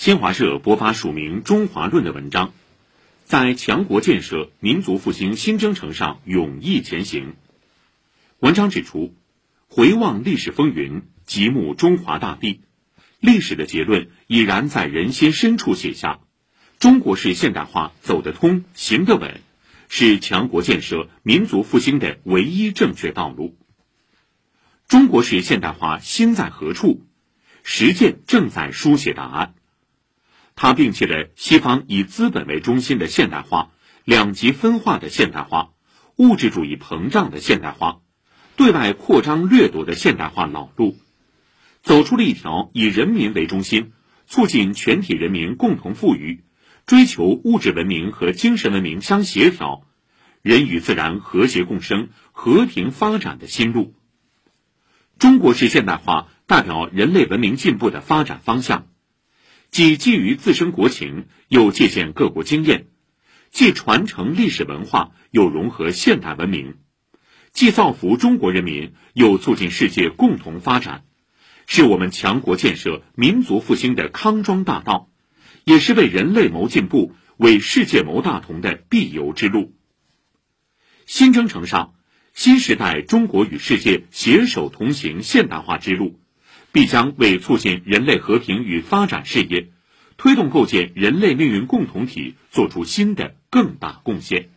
新华社播发署名《中华论》的文章，在强国建设、民族复兴新征程上勇毅前行。文章指出，回望历史风云，极目中华大地，历史的结论已然在人心深处写下：中国式现代化走得通、行得稳，是强国建设、民族复兴的唯一正确道路。中国式现代化心在何处？实践正在书写答案。它摒弃了西方以资本为中心的现代化、两极分化的现代化、物质主义膨胀的现代化、对外扩张掠夺的现代化老路，走出了一条以人民为中心、促进全体人民共同富裕、追求物质文明和精神文明相协调、人与自然和谐共生、和平发展的新路。中国式现代化代表人类文明进步的发展方向。既基于自身国情，又借鉴各国经验；既传承历史文化，又融合现代文明；既造福中国人民，又促进世界共同发展，是我们强国建设、民族复兴的康庄大道，也是为人类谋进步、为世界谋大同的必由之路。新征程上，新时代中国与世界携手同行现代化之路。必将为促进人类和平与发展事业，推动构建人类命运共同体作出新的更大贡献。